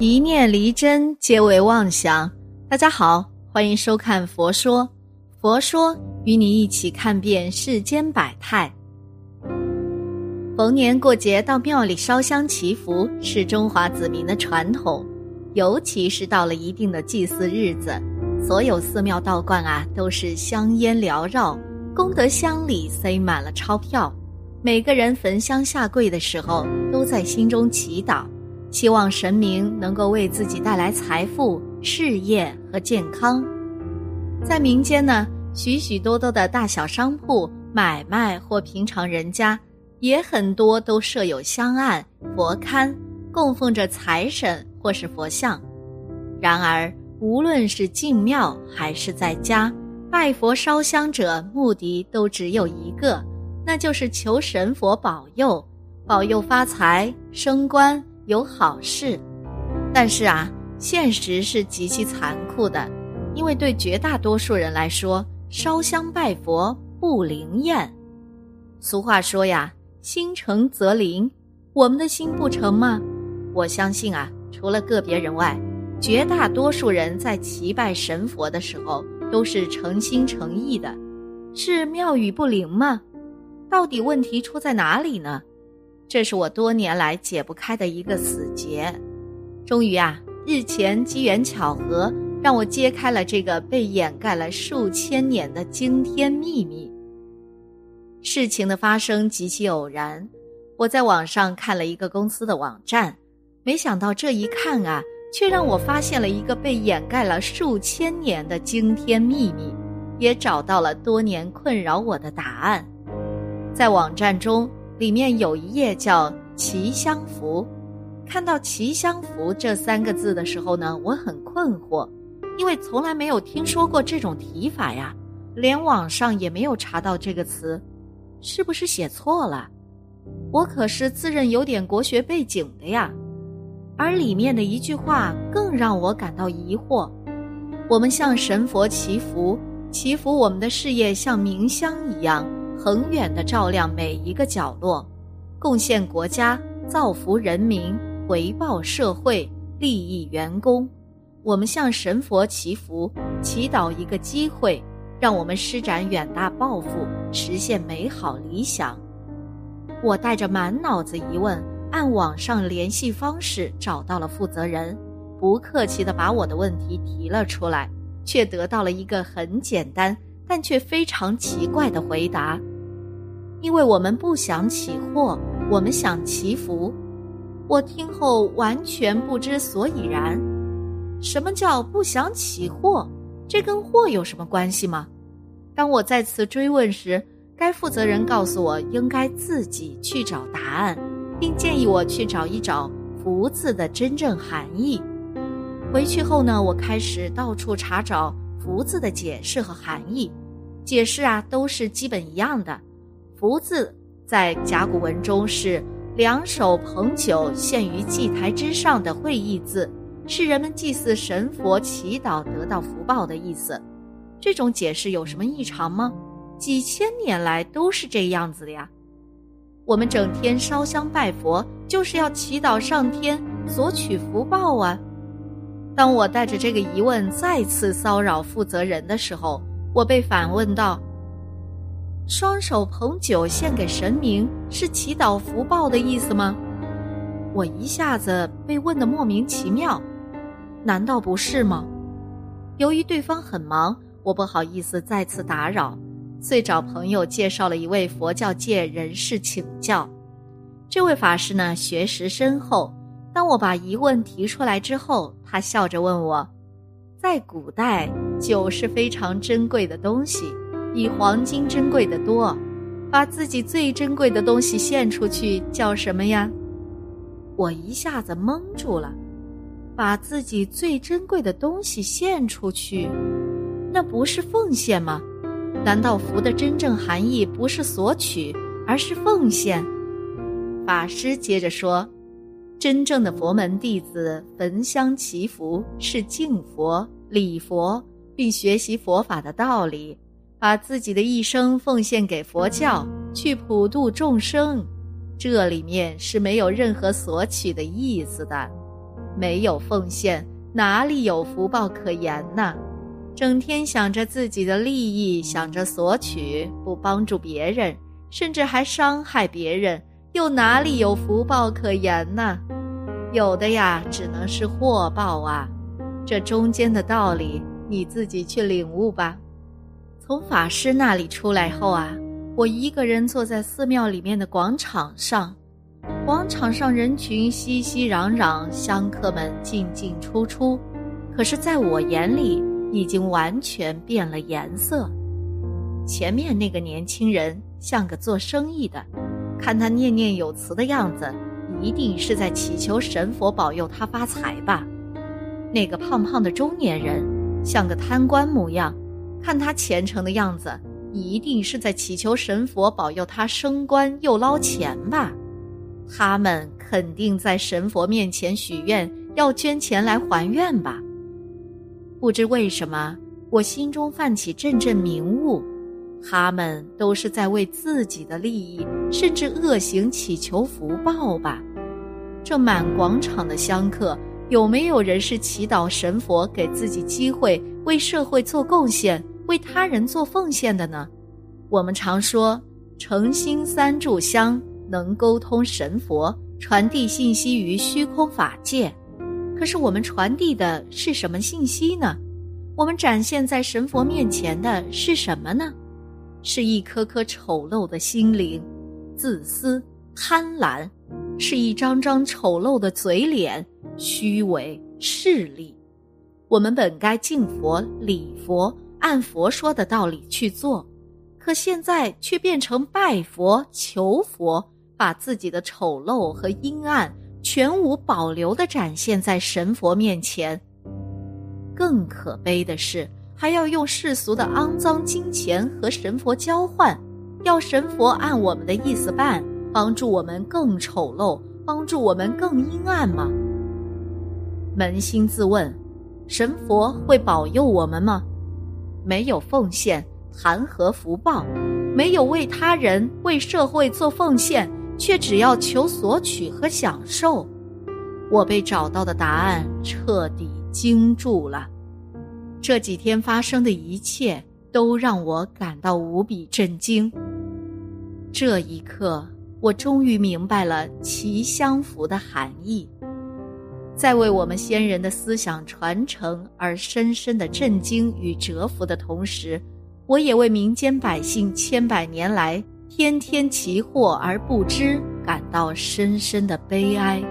一念离真，皆为妄想。大家好，欢迎收看《佛说》，佛说与你一起看遍世间百态。逢年过节到庙里烧香祈福是中华子民的传统，尤其是到了一定的祭祀日子，所有寺庙道观啊都是香烟缭绕，功德箱里塞满了钞票，每个人焚香下跪的时候，都在心中祈祷。希望神明能够为自己带来财富、事业和健康。在民间呢，许许多多的大小商铺、买卖或平常人家，也很多都设有香案、佛龛，供奉着财神或是佛像。然而，无论是进庙还是在家拜佛烧香者，目的都只有一个，那就是求神佛保佑，保佑发财、升官。有好事，但是啊，现实是极其残酷的，因为对绝大多数人来说，烧香拜佛不灵验。俗话说呀，心诚则灵，我们的心不诚吗？我相信啊，除了个别人外，绝大多数人在祈拜神佛的时候都是诚心诚意的。是庙宇不灵吗？到底问题出在哪里呢？这是我多年来解不开的一个死结，终于啊，日前机缘巧合让我揭开了这个被掩盖了数千年的惊天秘密。事情的发生极其偶然，我在网上看了一个公司的网站，没想到这一看啊，却让我发现了一个被掩盖了数千年的惊天秘密，也找到了多年困扰我的答案。在网站中。里面有一页叫“祈香符”，看到“祈香符”这三个字的时候呢，我很困惑，因为从来没有听说过这种提法呀，连网上也没有查到这个词，是不是写错了？我可是自认有点国学背景的呀。而里面的一句话更让我感到疑惑：我们向神佛祈福，祈福我们的事业像明香一样。恒远的照亮每一个角落，贡献国家，造福人民，回报社会，利益员工。我们向神佛祈福，祈祷一个机会，让我们施展远大抱负，实现美好理想。我带着满脑子疑问，按网上联系方式找到了负责人，不客气地把我的问题提了出来，却得到了一个很简单。但却非常奇怪的回答，因为我们不想起祸，我们想祈福。我听后完全不知所以然。什么叫不想起祸？这跟祸有什么关系吗？当我再次追问时，该负责人告诉我应该自己去找答案，并建议我去找一找“福”字的真正含义。回去后呢，我开始到处查找。福字的解释和含义，解释啊都是基本一样的。福字在甲骨文中是两手捧酒献于祭台之上的会意字，是人们祭祀神佛、祈祷得到福报的意思。这种解释有什么异常吗？几千年来都是这样子的呀。我们整天烧香拜佛，就是要祈祷上天索取福报啊。当我带着这个疑问再次骚扰负责人的时候，我被反问道：“双手捧酒献给神明是祈祷福报的意思吗？”我一下子被问得莫名其妙，难道不是吗？由于对方很忙，我不好意思再次打扰，遂找朋友介绍了一位佛教界人士请教。这位法师呢，学识深厚。当我把疑问提出来之后，他笑着问我：“在古代，酒是非常珍贵的东西，比黄金珍贵的多。把自己最珍贵的东西献出去，叫什么呀？”我一下子懵住了。把自己最珍贵的东西献出去，那不是奉献吗？难道福的真正含义不是索取，而是奉献？法师接着说。真正的佛门弟子焚香祈福，是敬佛、礼佛，并学习佛法的道理，把自己的一生奉献给佛教，去普度众生。这里面是没有任何索取的意思的。没有奉献，哪里有福报可言呢？整天想着自己的利益，想着索取，不帮助别人，甚至还伤害别人，又哪里有福报可言呢？有的呀，只能是祸报啊！这中间的道理，你自己去领悟吧。从法师那里出来后啊，我一个人坐在寺庙里面的广场上，广场上人群熙熙攘攘，香客们进进出出，可是在我眼里。已经完全变了颜色。前面那个年轻人像个做生意的，看他念念有词的样子，一定是在祈求神佛保佑他发财吧。那个胖胖的中年人像个贪官模样，看他虔诚的样子，一定是在祈求神佛保佑他升官又捞钱吧。他们肯定在神佛面前许愿，要捐钱来还愿吧。不知为什么，我心中泛起阵阵明悟，他们都是在为自己的利益，甚至恶行祈求福报吧？这满广场的香客，有没有人是祈祷神佛给自己机会，为社会做贡献，为他人做奉献的呢？我们常说诚心三炷香能沟通神佛，传递信息于虚空法界。可是我们传递的是什么信息呢？我们展现在神佛面前的是什么呢？是一颗颗丑陋的心灵，自私、贪婪，是一张张丑陋的嘴脸，虚伪势利。我们本该敬佛、礼佛，按佛说的道理去做，可现在却变成拜佛、求佛，把自己的丑陋和阴暗。全无保留的展现在神佛面前。更可悲的是，还要用世俗的肮脏金钱和神佛交换，要神佛按我们的意思办，帮助我们更丑陋，帮助我们更阴暗吗？扪心自问，神佛会保佑我们吗？没有奉献，谈何福报？没有为他人、为社会做奉献。却只要求索取和享受，我被找到的答案彻底惊住了。这几天发生的一切都让我感到无比震惊。这一刻，我终于明白了“其相符”的含义。在为我们先人的思想传承而深深的震惊与折服的同时，我也为民间百姓千百年来。天天其祸而不知，感到深深的悲哀。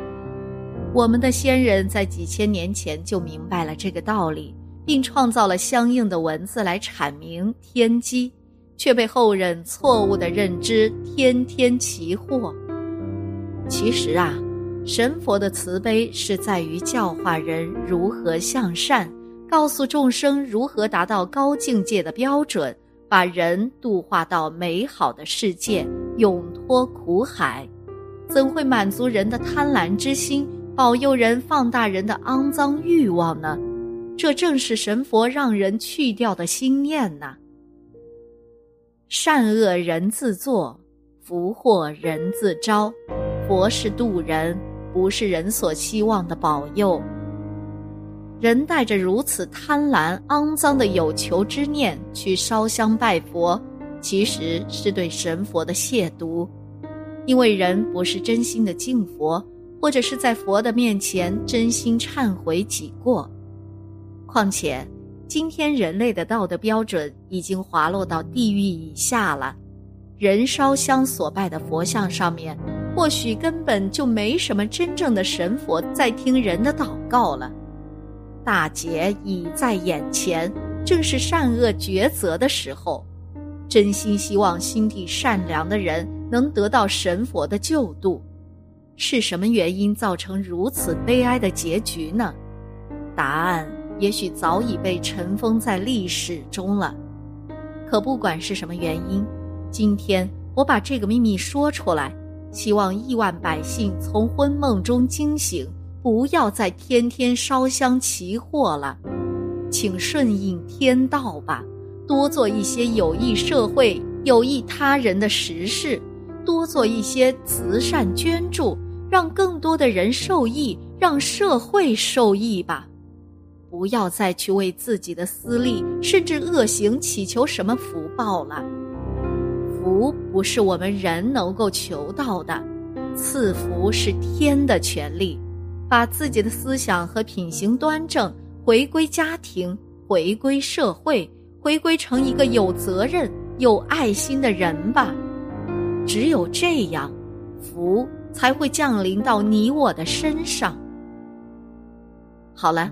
我们的先人在几千年前就明白了这个道理，并创造了相应的文字来阐明天机，却被后人错误的认知，天天其祸。其实啊，神佛的慈悲是在于教化人如何向善，告诉众生如何达到高境界的标准。把人度化到美好的世界，永脱苦海，怎会满足人的贪婪之心，保佑人放大人的肮脏欲望呢？这正是神佛让人去掉的心念呐。善恶人自作，福祸人自招。佛是渡人，不是人所希望的保佑。人带着如此贪婪、肮脏的有求之念去烧香拜佛，其实是对神佛的亵渎，因为人不是真心的敬佛，或者是在佛的面前真心忏悔己过。况且，今天人类的道德标准已经滑落到地狱以下了，人烧香所拜的佛像上面，或许根本就没什么真正的神佛在听人的祷告了。大劫已在眼前，正是善恶抉择的时候。真心希望心地善良的人能得到神佛的救度。是什么原因造成如此悲哀的结局呢？答案也许早已被尘封在历史中了。可不管是什么原因，今天我把这个秘密说出来，希望亿万百姓从昏梦中惊醒。不要再天天烧香祈祸了，请顺应天道吧，多做一些有益社会、有益他人的实事，多做一些慈善捐助，让更多的人受益，让社会受益吧。不要再去为自己的私利甚至恶行祈求什么福报了。福不是我们人能够求到的，赐福是天的权利。把自己的思想和品行端正，回归家庭，回归社会，回归成一个有责任、有爱心的人吧。只有这样，福才会降临到你我的身上。好了。